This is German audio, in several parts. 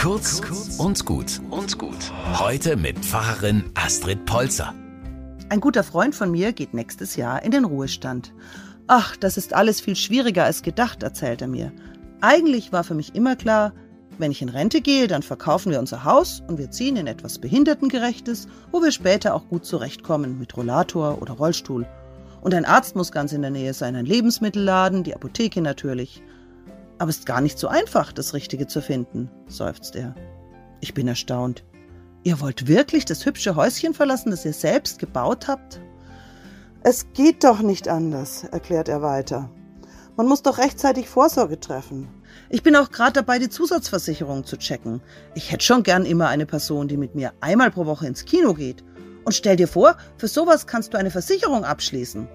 Kurz und gut und gut. Heute mit Pfarrerin Astrid Polzer. Ein guter Freund von mir geht nächstes Jahr in den Ruhestand. Ach, das ist alles viel schwieriger als gedacht, erzählt er mir. Eigentlich war für mich immer klar, wenn ich in Rente gehe, dann verkaufen wir unser Haus und wir ziehen in etwas Behindertengerechtes, wo wir später auch gut zurechtkommen mit Rollator oder Rollstuhl. Und ein Arzt muss ganz in der Nähe sein, ein Lebensmittelladen, die Apotheke natürlich. Aber es ist gar nicht so einfach, das Richtige zu finden, seufzt er. Ich bin erstaunt. Ihr wollt wirklich das hübsche Häuschen verlassen, das ihr selbst gebaut habt? Es geht doch nicht anders, erklärt er weiter. Man muss doch rechtzeitig Vorsorge treffen. Ich bin auch gerade dabei, die Zusatzversicherung zu checken. Ich hätte schon gern immer eine Person, die mit mir einmal pro Woche ins Kino geht. Und stell dir vor, für sowas kannst du eine Versicherung abschließen.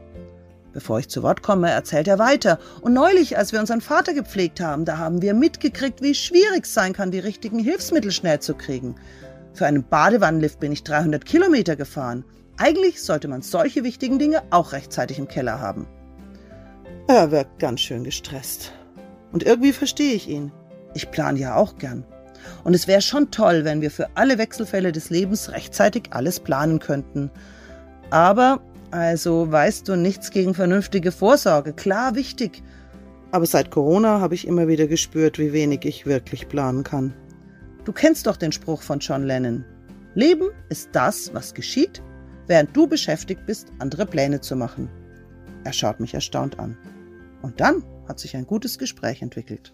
Bevor ich zu Wort komme, erzählt er weiter. Und neulich, als wir unseren Vater gepflegt haben, da haben wir mitgekriegt, wie schwierig es sein kann, die richtigen Hilfsmittel schnell zu kriegen. Für einen Badewannenlift bin ich 300 Kilometer gefahren. Eigentlich sollte man solche wichtigen Dinge auch rechtzeitig im Keller haben. Er wirkt ganz schön gestresst. Und irgendwie verstehe ich ihn. Ich plane ja auch gern. Und es wäre schon toll, wenn wir für alle Wechselfälle des Lebens rechtzeitig alles planen könnten. Aber also weißt du nichts gegen vernünftige Vorsorge. Klar, wichtig. Aber seit Corona habe ich immer wieder gespürt, wie wenig ich wirklich planen kann. Du kennst doch den Spruch von John Lennon. Leben ist das, was geschieht, während du beschäftigt bist, andere Pläne zu machen. Er schaut mich erstaunt an. Und dann hat sich ein gutes Gespräch entwickelt.